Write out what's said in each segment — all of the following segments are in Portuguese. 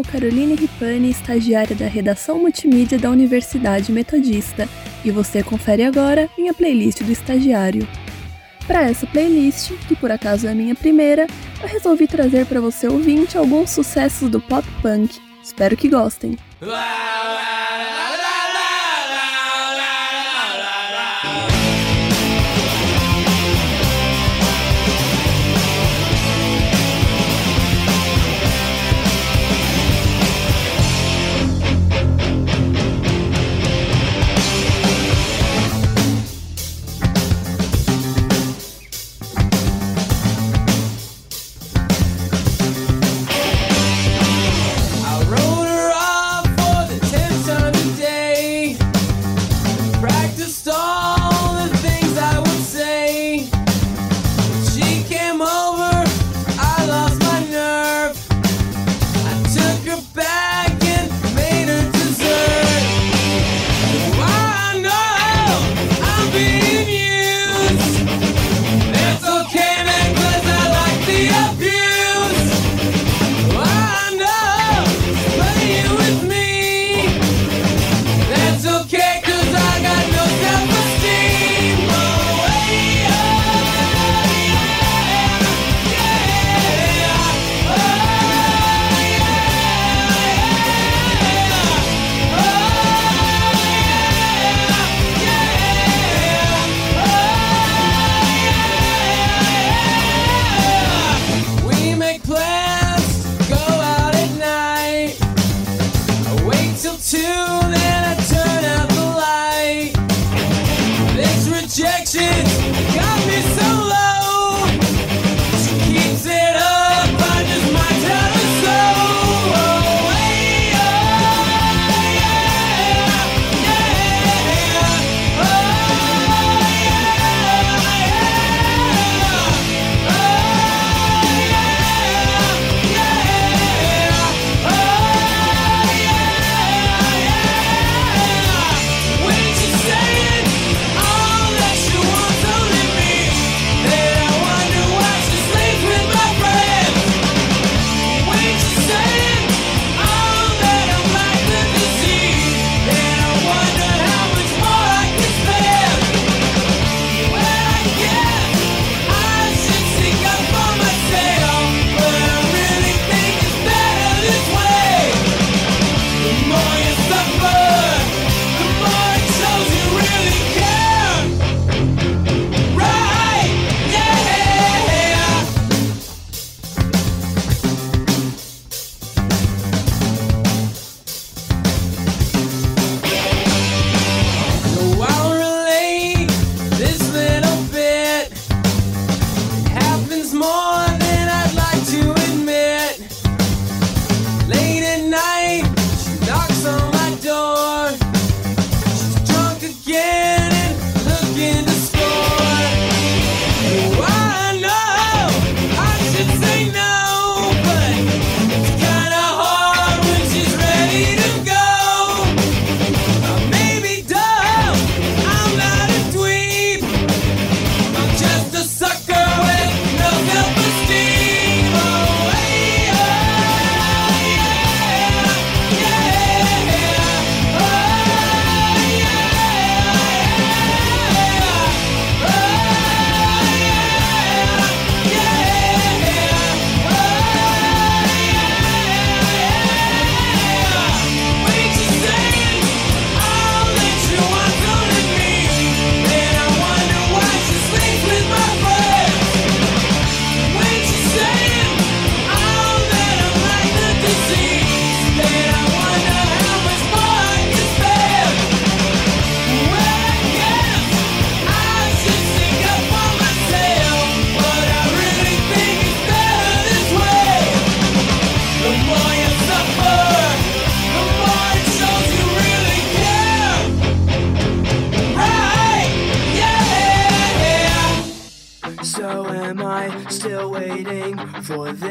sou Caroline Ripani, estagiária da redação multimídia da Universidade Metodista, e você confere agora minha playlist do estagiário. Para essa playlist, que por acaso é a minha primeira, eu resolvi trazer para você ouvinte alguns sucessos do pop punk. Espero que gostem.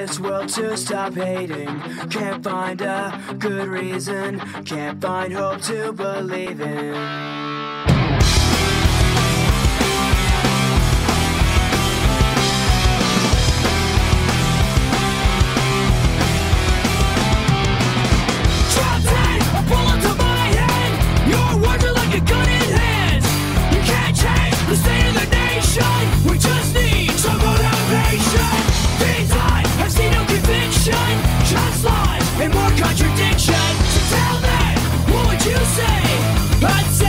this world to stop hating. Can't find a good reason, can't find hope to believe in. Just lies and more contradiction. So tell me, what would you say? I'd say.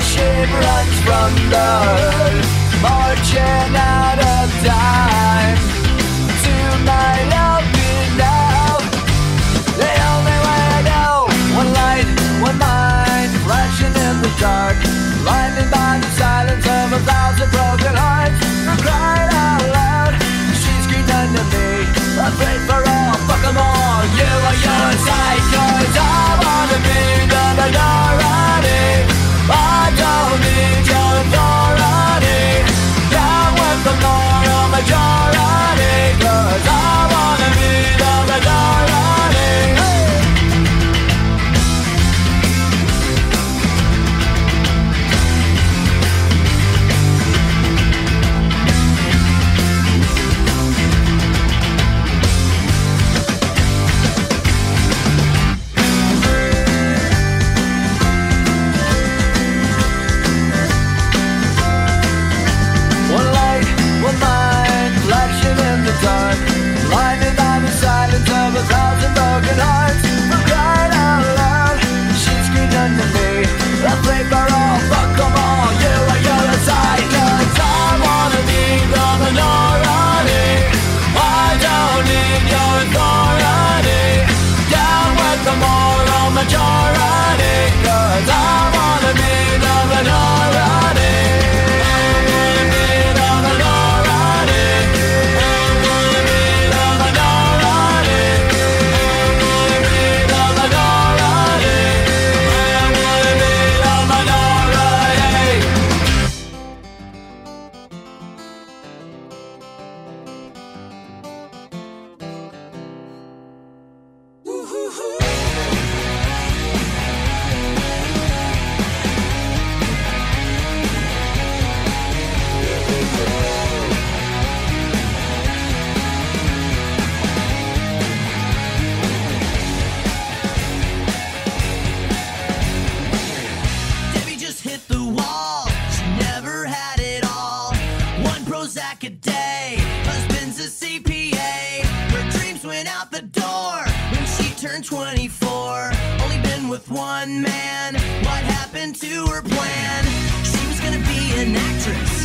ship runs from the earth, marching out. charge. mattress.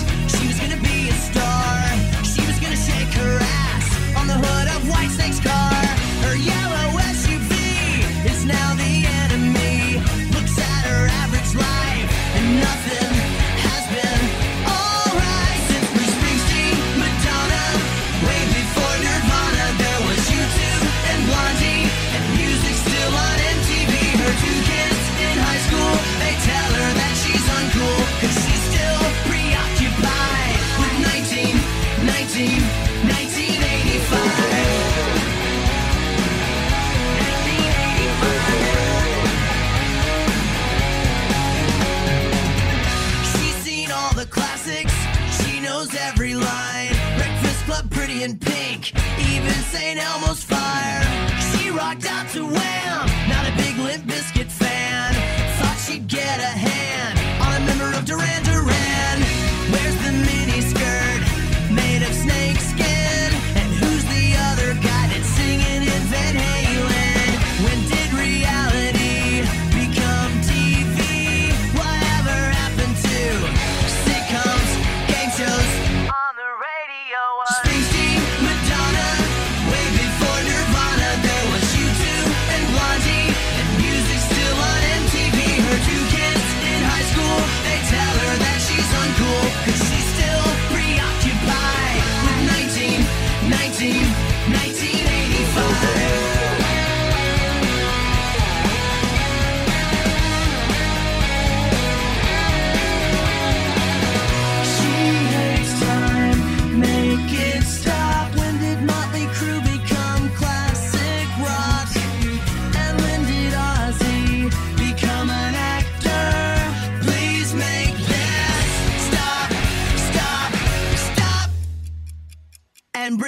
know I.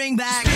bring back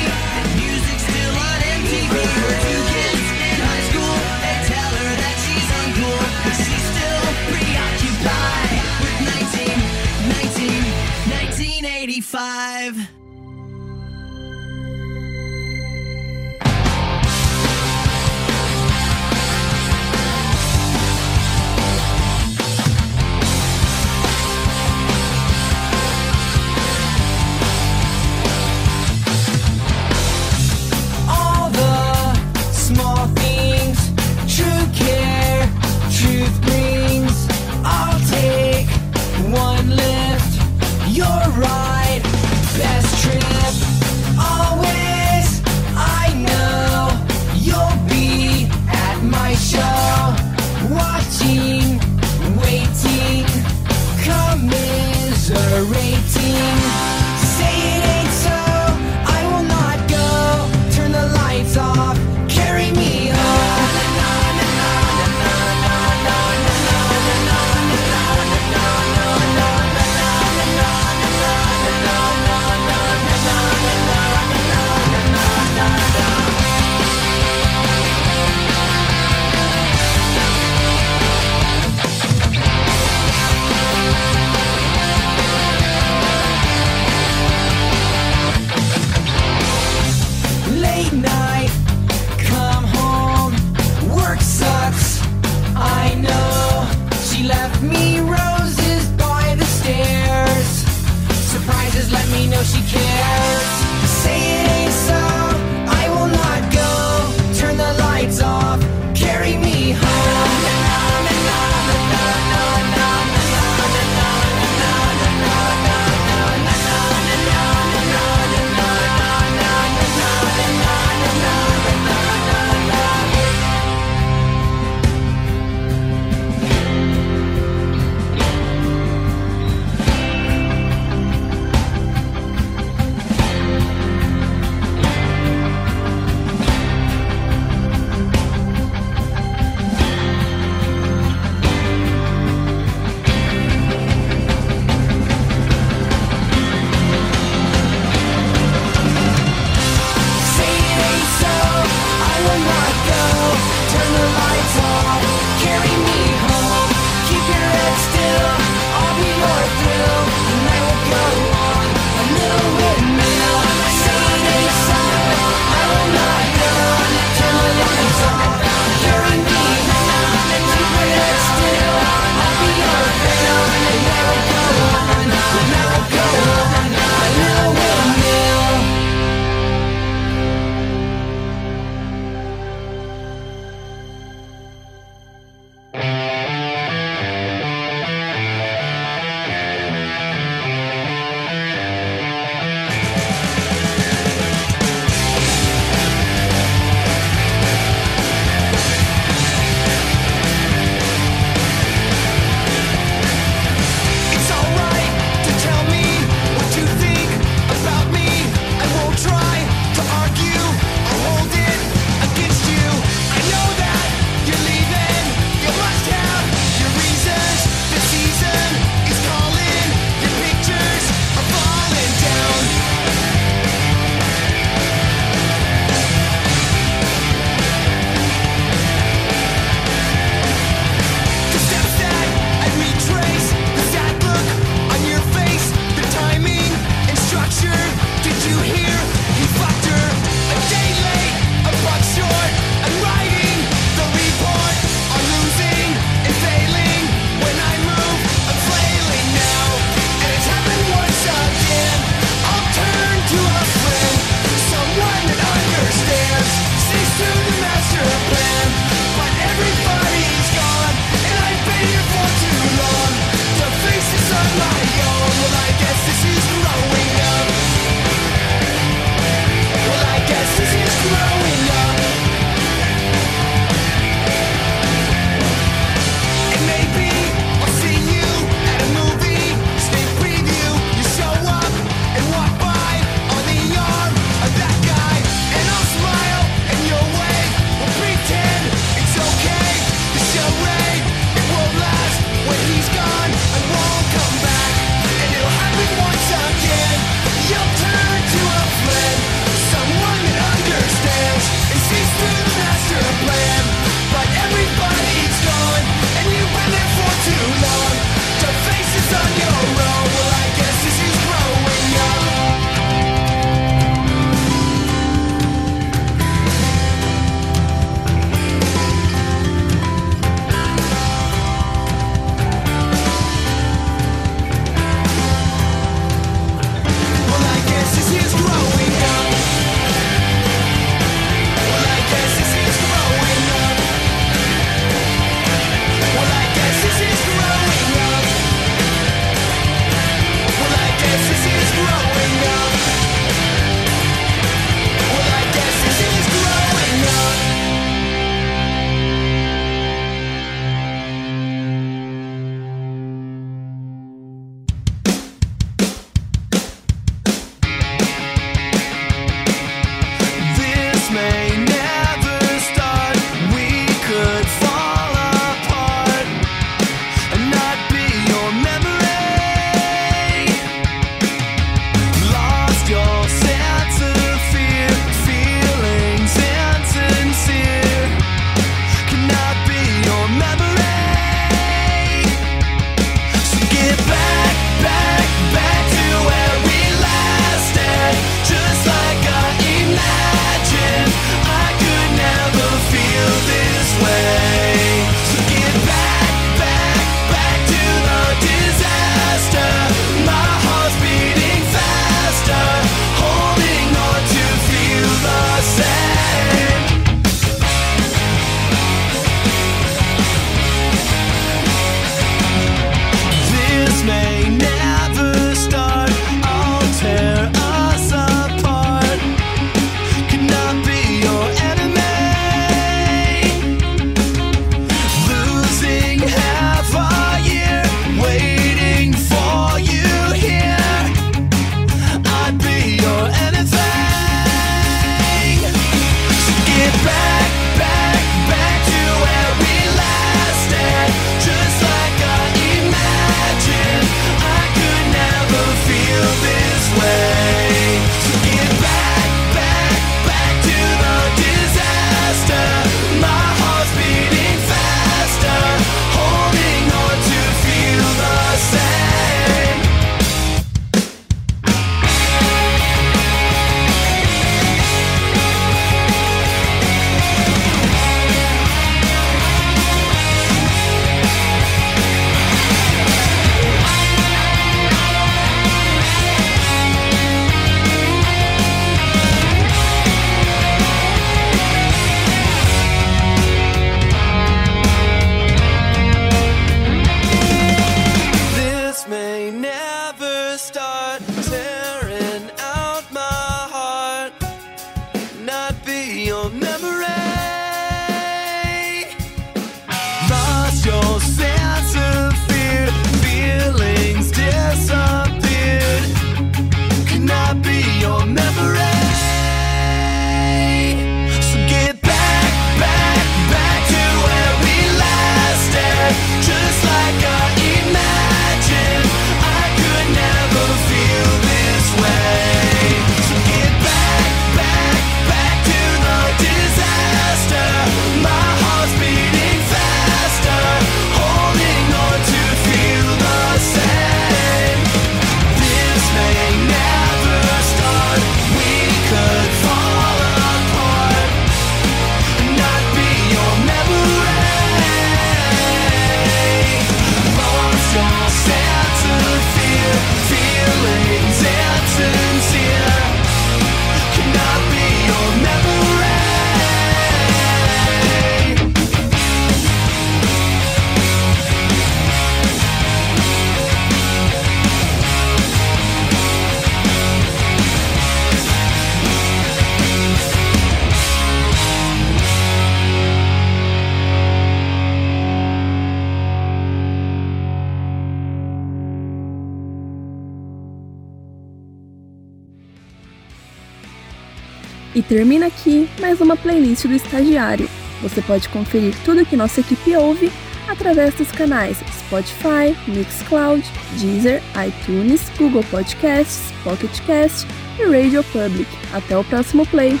E termina aqui mais uma playlist do Estagiário. Você pode conferir tudo que nossa equipe ouve através dos canais Spotify, Mixcloud, Deezer, iTunes, Google Podcasts, Pocket Cast e Radio Public. Até o próximo play!